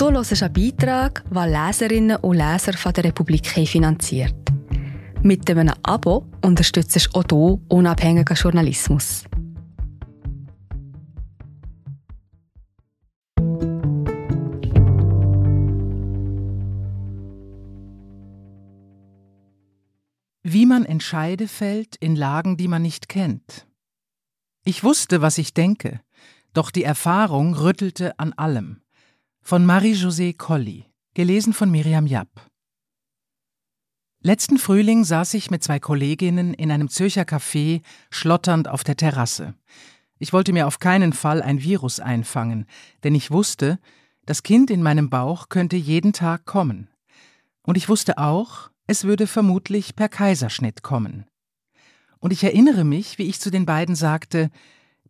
Du hörst einen Beitrag, den Leserinnen und Leser von der Republik finanziert. Mit einem Abo unterstützt du auch du unabhängigen Journalismus. Wie man Entscheide fällt in Lagen, die man nicht kennt. Ich wusste, was ich denke, doch die Erfahrung rüttelte an allem. Von Marie-José Colli, gelesen von Miriam Japp. Letzten Frühling saß ich mit zwei Kolleginnen in einem Zürcher Café, schlotternd auf der Terrasse. Ich wollte mir auf keinen Fall ein Virus einfangen, denn ich wusste, das Kind in meinem Bauch könnte jeden Tag kommen. Und ich wusste auch, es würde vermutlich per Kaiserschnitt kommen. Und ich erinnere mich, wie ich zu den beiden sagte,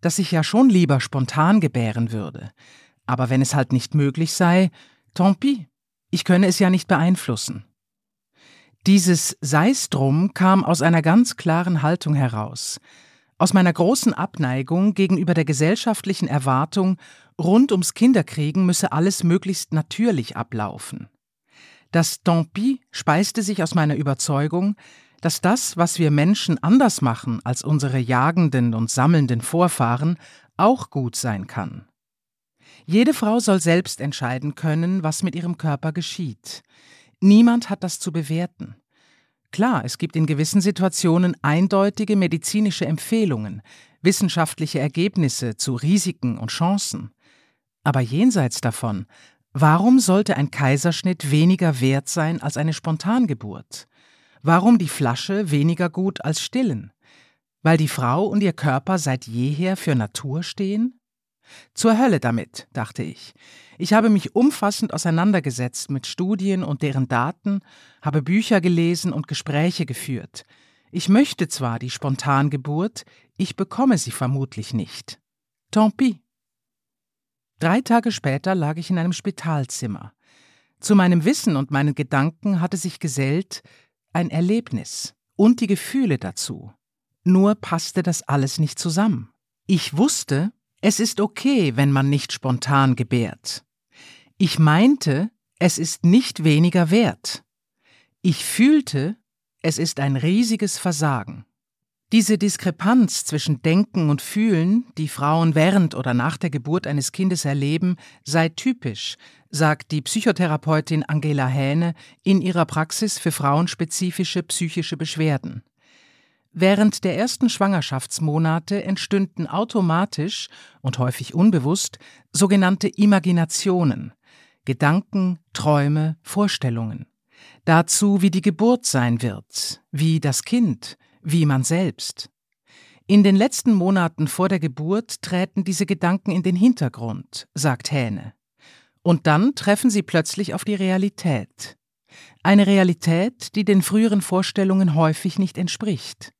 dass ich ja schon lieber spontan gebären würde. Aber wenn es halt nicht möglich sei, tant pis, ich könne es ja nicht beeinflussen. Dieses Sei's drum kam aus einer ganz klaren Haltung heraus, aus meiner großen Abneigung gegenüber der gesellschaftlichen Erwartung, rund ums Kinderkriegen müsse alles möglichst natürlich ablaufen. Das Tant pis speiste sich aus meiner Überzeugung, dass das, was wir Menschen anders machen als unsere jagenden und sammelnden Vorfahren, auch gut sein kann. Jede Frau soll selbst entscheiden können, was mit ihrem Körper geschieht. Niemand hat das zu bewerten. Klar, es gibt in gewissen Situationen eindeutige medizinische Empfehlungen, wissenschaftliche Ergebnisse zu Risiken und Chancen. Aber jenseits davon Warum sollte ein Kaiserschnitt weniger wert sein als eine Spontangeburt? Warum die Flasche weniger gut als Stillen? Weil die Frau und ihr Körper seit jeher für Natur stehen? Zur Hölle damit, dachte ich. Ich habe mich umfassend auseinandergesetzt mit Studien und deren Daten, habe Bücher gelesen und Gespräche geführt. Ich möchte zwar die Spontangeburt, ich bekomme sie vermutlich nicht. Tant pis. Drei Tage später lag ich in einem Spitalzimmer. Zu meinem Wissen und meinen Gedanken hatte sich gesellt ein Erlebnis und die Gefühle dazu. Nur passte das alles nicht zusammen. Ich wusste, es ist okay, wenn man nicht spontan gebärt. Ich meinte, es ist nicht weniger wert. Ich fühlte, es ist ein riesiges Versagen. Diese Diskrepanz zwischen Denken und Fühlen, die Frauen während oder nach der Geburt eines Kindes erleben, sei typisch, sagt die Psychotherapeutin Angela Hähne in ihrer Praxis für frauenspezifische psychische Beschwerden. Während der ersten Schwangerschaftsmonate entstünden automatisch und häufig unbewusst sogenannte Imaginationen, Gedanken, Träume, Vorstellungen. Dazu, wie die Geburt sein wird, wie das Kind, wie man selbst. In den letzten Monaten vor der Geburt treten diese Gedanken in den Hintergrund, sagt Hähne. Und dann treffen sie plötzlich auf die Realität. Eine Realität, die den früheren Vorstellungen häufig nicht entspricht.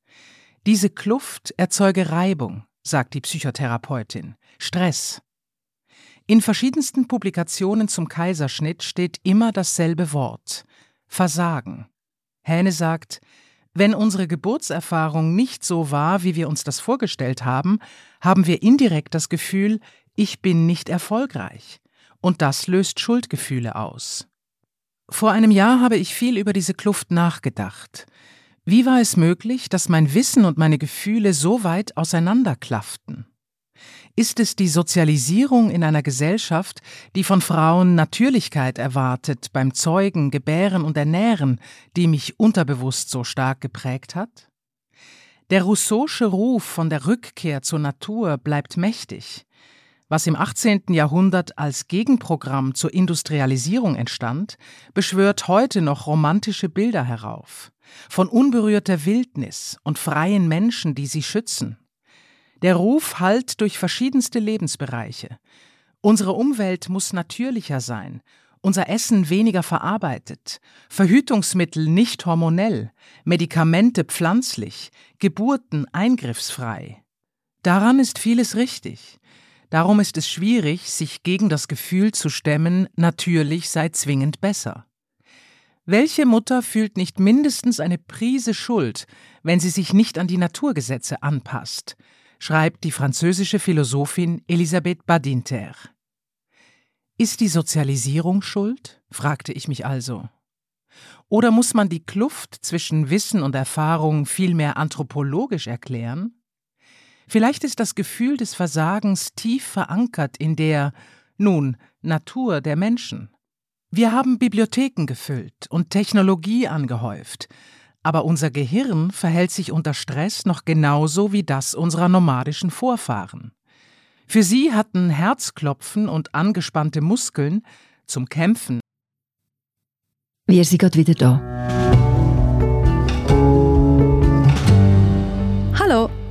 Diese Kluft erzeuge Reibung, sagt die Psychotherapeutin, Stress. In verschiedensten Publikationen zum Kaiserschnitt steht immer dasselbe Wort Versagen. Hähne sagt, wenn unsere Geburtserfahrung nicht so war, wie wir uns das vorgestellt haben, haben wir indirekt das Gefühl, ich bin nicht erfolgreich. Und das löst Schuldgefühle aus. Vor einem Jahr habe ich viel über diese Kluft nachgedacht. Wie war es möglich, dass mein Wissen und meine Gefühle so weit auseinanderklafften? Ist es die Sozialisierung in einer Gesellschaft, die von Frauen Natürlichkeit erwartet beim Zeugen, Gebären und Ernähren, die mich unterbewusst so stark geprägt hat? Der Rousseausche Ruf von der Rückkehr zur Natur bleibt mächtig. Was im 18. Jahrhundert als Gegenprogramm zur Industrialisierung entstand, beschwört heute noch romantische Bilder herauf. Von unberührter Wildnis und freien Menschen, die sie schützen. Der Ruf hallt durch verschiedenste Lebensbereiche. Unsere Umwelt muss natürlicher sein, unser Essen weniger verarbeitet, Verhütungsmittel nicht hormonell, Medikamente pflanzlich, Geburten eingriffsfrei. Daran ist vieles richtig. Darum ist es schwierig, sich gegen das Gefühl zu stemmen, natürlich sei zwingend besser. Welche Mutter fühlt nicht mindestens eine Prise Schuld, wenn sie sich nicht an die Naturgesetze anpasst, schreibt die französische Philosophin Elisabeth Badinter. Ist die Sozialisierung schuld? fragte ich mich also. Oder muss man die Kluft zwischen Wissen und Erfahrung vielmehr anthropologisch erklären? Vielleicht ist das Gefühl des Versagens tief verankert in der, nun, Natur der Menschen. Wir haben Bibliotheken gefüllt und Technologie angehäuft, aber unser Gehirn verhält sich unter Stress noch genauso wie das unserer nomadischen Vorfahren. Für sie hatten Herzklopfen und angespannte Muskeln zum Kämpfen. Wir sind gerade wieder da.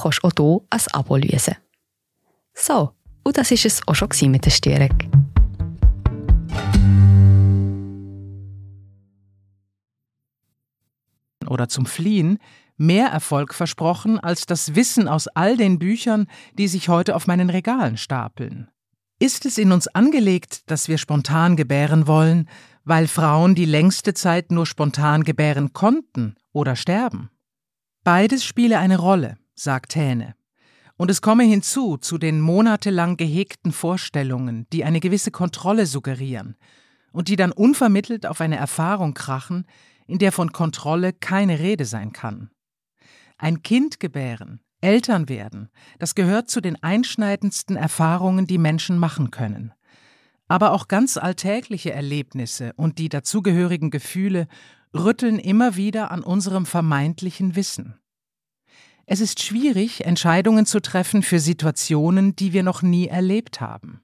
kannst du auch hier ein Abo lösen. So, und das war es auch schon mit der Störung. oder zum Fliehen mehr Erfolg versprochen als das Wissen aus all den Büchern, die sich heute auf meinen Regalen stapeln. Ist es in uns angelegt, dass wir spontan gebären wollen, weil Frauen die längste Zeit nur spontan gebären konnten oder sterben? Beides spiele eine Rolle, sagt Hähne. Und es komme hinzu zu den monatelang gehegten Vorstellungen, die eine gewisse Kontrolle suggerieren und die dann unvermittelt auf eine Erfahrung krachen, in der von Kontrolle keine Rede sein kann. Ein Kind gebären, Eltern werden, das gehört zu den einschneidendsten Erfahrungen, die Menschen machen können. Aber auch ganz alltägliche Erlebnisse und die dazugehörigen Gefühle rütteln immer wieder an unserem vermeintlichen Wissen. Es ist schwierig, Entscheidungen zu treffen für Situationen, die wir noch nie erlebt haben.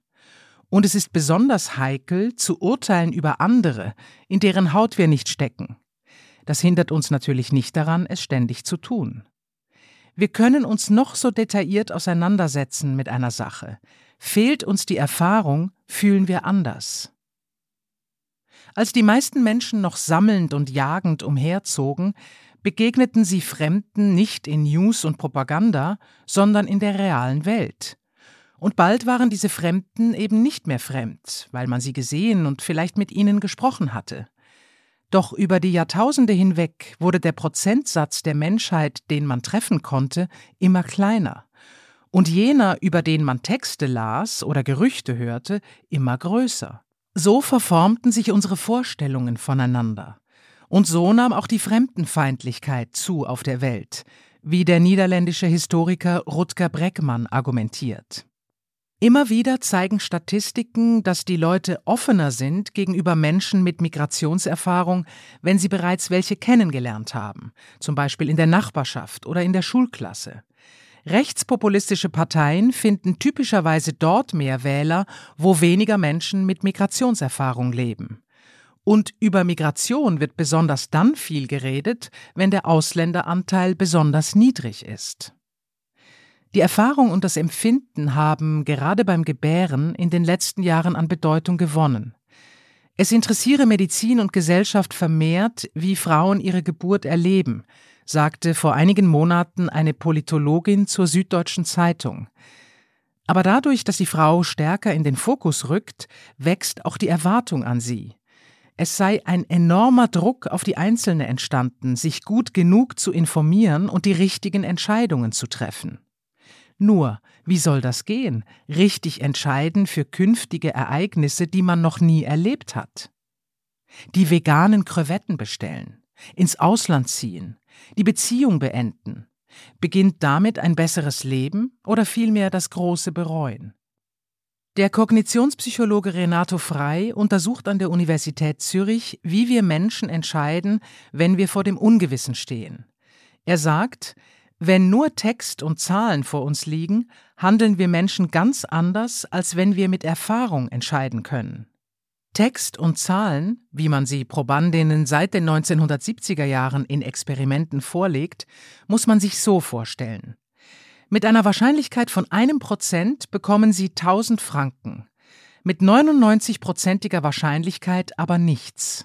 Und es ist besonders heikel, zu urteilen über andere, in deren Haut wir nicht stecken. Das hindert uns natürlich nicht daran, es ständig zu tun. Wir können uns noch so detailliert auseinandersetzen mit einer Sache. Fehlt uns die Erfahrung, fühlen wir anders. Als die meisten Menschen noch sammelnd und jagend umherzogen, begegneten sie Fremden nicht in News und Propaganda, sondern in der realen Welt. Und bald waren diese Fremden eben nicht mehr fremd, weil man sie gesehen und vielleicht mit ihnen gesprochen hatte. Doch über die Jahrtausende hinweg wurde der Prozentsatz der Menschheit, den man treffen konnte, immer kleiner, und jener, über den man Texte las oder Gerüchte hörte, immer größer. So verformten sich unsere Vorstellungen voneinander. Und so nahm auch die Fremdenfeindlichkeit zu auf der Welt, wie der niederländische Historiker Rutger Breckmann argumentiert. Immer wieder zeigen Statistiken, dass die Leute offener sind gegenüber Menschen mit Migrationserfahrung, wenn sie bereits welche kennengelernt haben, zum Beispiel in der Nachbarschaft oder in der Schulklasse. Rechtspopulistische Parteien finden typischerweise dort mehr Wähler, wo weniger Menschen mit Migrationserfahrung leben. Und über Migration wird besonders dann viel geredet, wenn der Ausländeranteil besonders niedrig ist. Die Erfahrung und das Empfinden haben gerade beim Gebären in den letzten Jahren an Bedeutung gewonnen. Es interessiere Medizin und Gesellschaft vermehrt, wie Frauen ihre Geburt erleben, sagte vor einigen Monaten eine Politologin zur Süddeutschen Zeitung. Aber dadurch, dass die Frau stärker in den Fokus rückt, wächst auch die Erwartung an sie. Es sei ein enormer Druck auf die Einzelne entstanden, sich gut genug zu informieren und die richtigen Entscheidungen zu treffen. Nur, wie soll das gehen? Richtig entscheiden für künftige Ereignisse, die man noch nie erlebt hat. Die veganen Krevetten bestellen, ins Ausland ziehen, die Beziehung beenden. Beginnt damit ein besseres Leben oder vielmehr das große Bereuen? Der Kognitionspsychologe Renato Frei untersucht an der Universität Zürich, wie wir Menschen entscheiden, wenn wir vor dem Ungewissen stehen. Er sagt, wenn nur Text und Zahlen vor uns liegen, handeln wir Menschen ganz anders, als wenn wir mit Erfahrung entscheiden können. Text und Zahlen, wie man sie Probandinnen seit den 1970er Jahren in Experimenten vorlegt, muss man sich so vorstellen. Mit einer Wahrscheinlichkeit von einem Prozent bekommen sie 1000 Franken. mit 99-prozentiger Wahrscheinlichkeit aber nichts.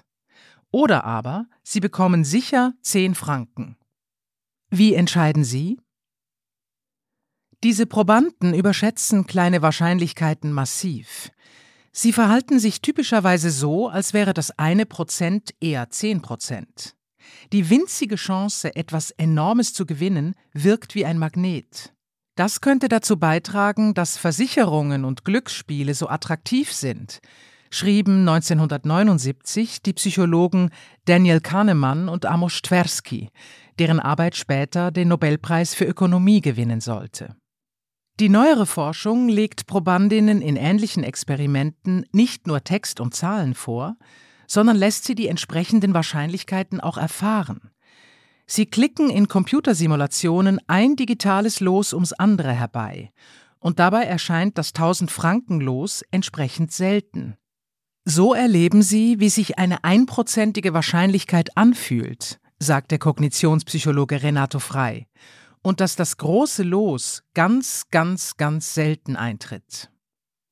Oder aber Sie bekommen sicher 10 Franken. Wie entscheiden Sie? Diese Probanden überschätzen kleine Wahrscheinlichkeiten massiv. Sie verhalten sich typischerweise so, als wäre das eine Prozent eher zehn Prozent. Die winzige Chance, etwas Enormes zu gewinnen, wirkt wie ein Magnet. Das könnte dazu beitragen, dass Versicherungen und Glücksspiele so attraktiv sind, schrieben 1979 die Psychologen Daniel Kahnemann und Amos Tversky, deren Arbeit später den Nobelpreis für Ökonomie gewinnen sollte. Die neuere Forschung legt Probandinnen in ähnlichen Experimenten nicht nur Text und Zahlen vor, sondern lässt sie die entsprechenden Wahrscheinlichkeiten auch erfahren. Sie klicken in Computersimulationen ein digitales Los ums andere herbei, und dabei erscheint das 1000-Franken-Los entsprechend selten. So erleben sie, wie sich eine einprozentige Wahrscheinlichkeit anfühlt, sagt der Kognitionspsychologe Renato Frei, und dass das große Los ganz, ganz, ganz selten eintritt.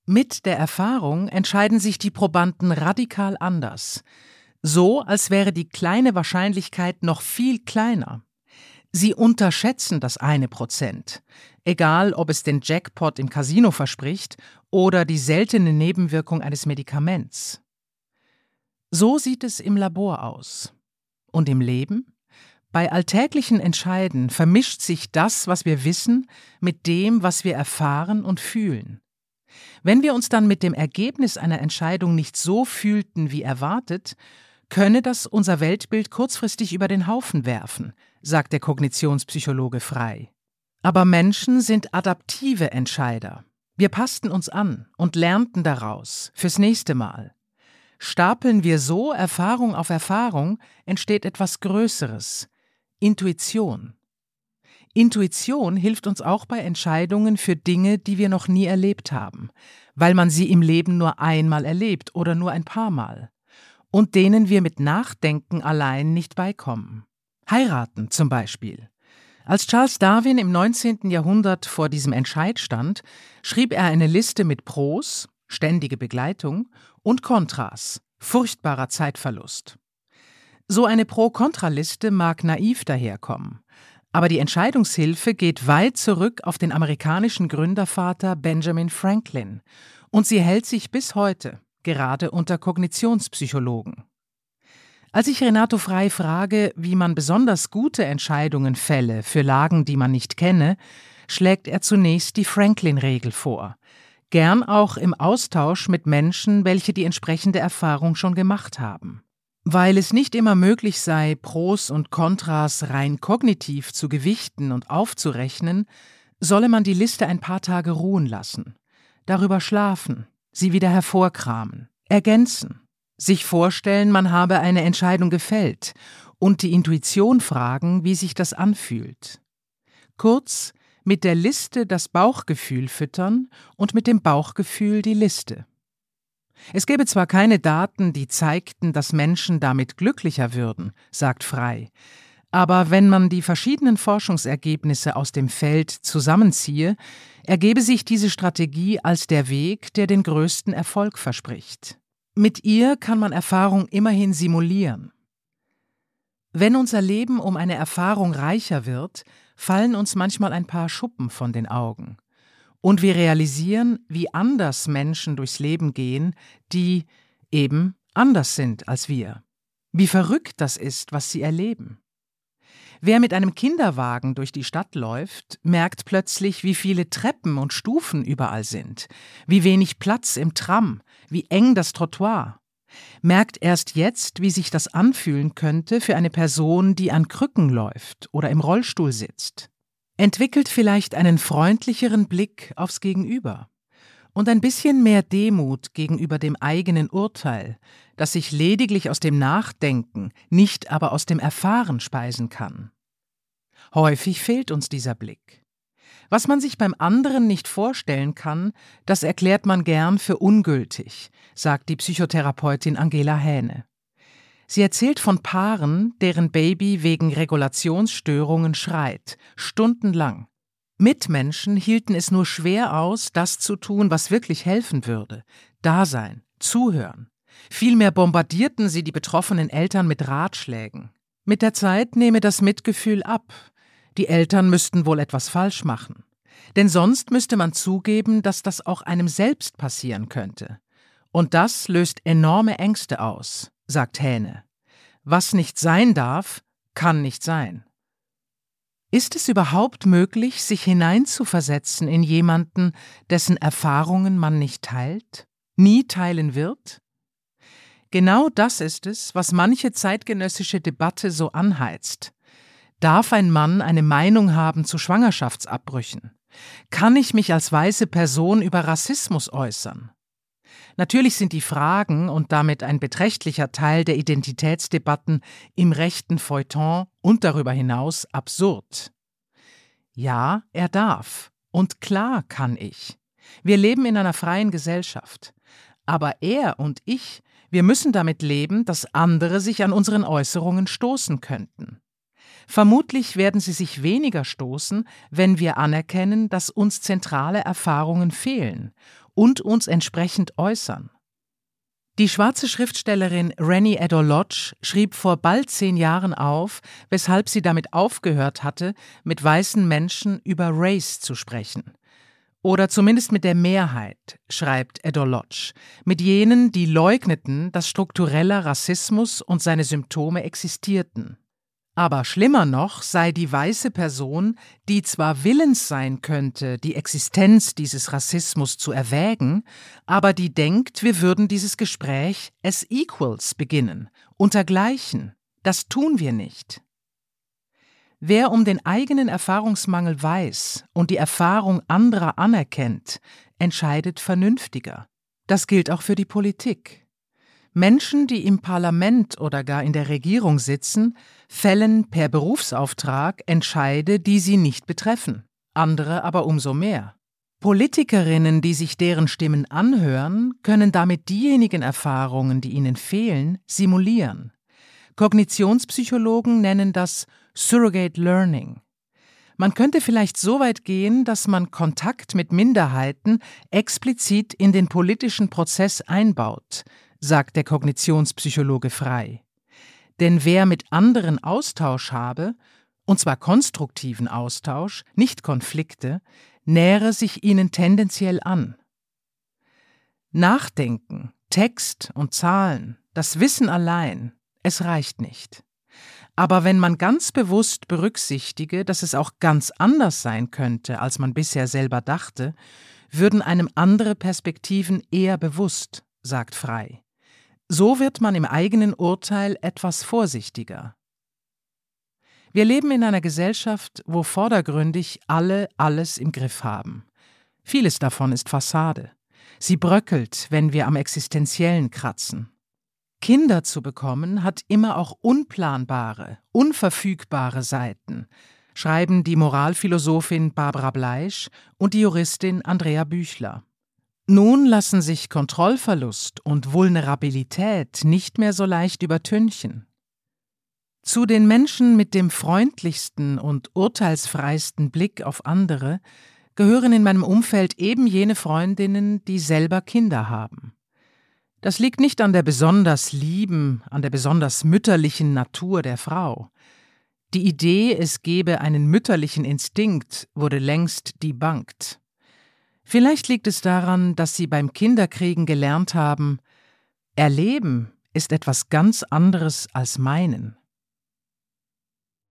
Mit der Erfahrung entscheiden sich die Probanden radikal anders so als wäre die kleine Wahrscheinlichkeit noch viel kleiner. Sie unterschätzen das eine Prozent, egal ob es den Jackpot im Casino verspricht oder die seltene Nebenwirkung eines Medikaments. So sieht es im Labor aus. Und im Leben? Bei alltäglichen Entscheiden vermischt sich das, was wir wissen, mit dem, was wir erfahren und fühlen. Wenn wir uns dann mit dem Ergebnis einer Entscheidung nicht so fühlten wie erwartet, könne das unser Weltbild kurzfristig über den Haufen werfen, sagt der Kognitionspsychologe frei. Aber Menschen sind adaptive Entscheider. Wir passten uns an und lernten daraus fürs nächste Mal. Stapeln wir so Erfahrung auf Erfahrung, entsteht etwas Größeres Intuition. Intuition hilft uns auch bei Entscheidungen für Dinge, die wir noch nie erlebt haben, weil man sie im Leben nur einmal erlebt oder nur ein paar Mal und denen wir mit Nachdenken allein nicht beikommen. Heiraten zum Beispiel. Als Charles Darwin im 19. Jahrhundert vor diesem Entscheid stand, schrieb er eine Liste mit Pros, ständige Begleitung, und Kontras, furchtbarer Zeitverlust. So eine Pro-Kontra-Liste mag naiv daherkommen, aber die Entscheidungshilfe geht weit zurück auf den amerikanischen Gründervater Benjamin Franklin, und sie hält sich bis heute gerade unter Kognitionspsychologen. Als ich Renato Frei frage, wie man besonders gute Entscheidungen fälle für Lagen, die man nicht kenne, schlägt er zunächst die Franklin-Regel vor, gern auch im Austausch mit Menschen, welche die entsprechende Erfahrung schon gemacht haben. Weil es nicht immer möglich sei, Pros und Kontras rein kognitiv zu gewichten und aufzurechnen, solle man die Liste ein paar Tage ruhen lassen, darüber schlafen, sie wieder hervorkramen, ergänzen, sich vorstellen, man habe eine Entscheidung gefällt und die Intuition fragen, wie sich das anfühlt. Kurz, mit der Liste das Bauchgefühl füttern und mit dem Bauchgefühl die Liste. Es gäbe zwar keine Daten, die zeigten, dass Menschen damit glücklicher würden, sagt Frei, aber wenn man die verschiedenen Forschungsergebnisse aus dem Feld zusammenziehe, ergebe sich diese Strategie als der Weg, der den größten Erfolg verspricht. Mit ihr kann man Erfahrung immerhin simulieren. Wenn unser Leben um eine Erfahrung reicher wird, fallen uns manchmal ein paar Schuppen von den Augen. Und wir realisieren, wie anders Menschen durchs Leben gehen, die eben anders sind als wir. Wie verrückt das ist, was sie erleben. Wer mit einem Kinderwagen durch die Stadt läuft, merkt plötzlich, wie viele Treppen und Stufen überall sind, wie wenig Platz im Tram, wie eng das Trottoir. Merkt erst jetzt, wie sich das anfühlen könnte für eine Person, die an Krücken läuft oder im Rollstuhl sitzt. Entwickelt vielleicht einen freundlicheren Blick aufs Gegenüber und ein bisschen mehr Demut gegenüber dem eigenen Urteil, das sich lediglich aus dem Nachdenken, nicht aber aus dem Erfahren speisen kann. Häufig fehlt uns dieser Blick. Was man sich beim anderen nicht vorstellen kann, das erklärt man gern für ungültig, sagt die Psychotherapeutin Angela Hähne. Sie erzählt von Paaren, deren Baby wegen Regulationsstörungen schreit, stundenlang. Mitmenschen hielten es nur schwer aus, das zu tun, was wirklich helfen würde. Dasein, zuhören. Vielmehr bombardierten sie die betroffenen Eltern mit Ratschlägen. Mit der Zeit nehme das Mitgefühl ab. Die Eltern müssten wohl etwas falsch machen. Denn sonst müsste man zugeben, dass das auch einem selbst passieren könnte. Und das löst enorme Ängste aus, sagt Hähne. Was nicht sein darf, kann nicht sein. Ist es überhaupt möglich, sich hineinzuversetzen in jemanden, dessen Erfahrungen man nicht teilt, nie teilen wird? Genau das ist es, was manche zeitgenössische Debatte so anheizt. Darf ein Mann eine Meinung haben zu Schwangerschaftsabbrüchen? Kann ich mich als weiße Person über Rassismus äußern? Natürlich sind die Fragen und damit ein beträchtlicher Teil der Identitätsdebatten im rechten Feuilleton und darüber hinaus absurd. Ja, er darf. Und klar kann ich. Wir leben in einer freien Gesellschaft. Aber er und ich, wir müssen damit leben, dass andere sich an unseren Äußerungen stoßen könnten. Vermutlich werden sie sich weniger stoßen, wenn wir anerkennen, dass uns zentrale Erfahrungen fehlen und uns entsprechend äußern. Die schwarze Schriftstellerin Rennie Eddo-Lodge schrieb vor bald zehn Jahren auf, weshalb sie damit aufgehört hatte, mit weißen Menschen über Race zu sprechen. Oder zumindest mit der Mehrheit, schreibt Eddo-Lodge, mit jenen, die leugneten, dass struktureller Rassismus und seine Symptome existierten. Aber schlimmer noch sei die weiße Person, die zwar willens sein könnte, die Existenz dieses Rassismus zu erwägen, aber die denkt, wir würden dieses Gespräch as equals beginnen, untergleichen. Das tun wir nicht. Wer um den eigenen Erfahrungsmangel weiß und die Erfahrung anderer anerkennt, entscheidet vernünftiger. Das gilt auch für die Politik. Menschen, die im Parlament oder gar in der Regierung sitzen, fällen per Berufsauftrag Entscheide, die sie nicht betreffen, andere aber umso mehr. Politikerinnen, die sich deren Stimmen anhören, können damit diejenigen Erfahrungen, die ihnen fehlen, simulieren. Kognitionspsychologen nennen das Surrogate Learning. Man könnte vielleicht so weit gehen, dass man Kontakt mit Minderheiten explizit in den politischen Prozess einbaut, sagt der Kognitionspsychologe frei. Denn wer mit anderen Austausch habe, und zwar konstruktiven Austausch, nicht Konflikte, nähere sich ihnen tendenziell an. Nachdenken, Text und Zahlen, das Wissen allein, es reicht nicht. Aber wenn man ganz bewusst berücksichtige, dass es auch ganz anders sein könnte, als man bisher selber dachte, würden einem andere Perspektiven eher bewusst, sagt Frei. So wird man im eigenen Urteil etwas vorsichtiger. Wir leben in einer Gesellschaft, wo vordergründig alle alles im Griff haben. Vieles davon ist Fassade. Sie bröckelt, wenn wir am Existenziellen kratzen. Kinder zu bekommen hat immer auch unplanbare, unverfügbare Seiten, schreiben die Moralphilosophin Barbara Bleisch und die Juristin Andrea Büchler. Nun lassen sich Kontrollverlust und Vulnerabilität nicht mehr so leicht übertünchen. Zu den Menschen mit dem freundlichsten und urteilsfreisten Blick auf andere gehören in meinem Umfeld eben jene Freundinnen, die selber Kinder haben. Das liegt nicht an der besonders lieben, an der besonders mütterlichen Natur der Frau. Die Idee, es gebe einen mütterlichen Instinkt, wurde längst debunked. Vielleicht liegt es daran, dass sie beim Kinderkriegen gelernt haben, Erleben ist etwas ganz anderes als meinen.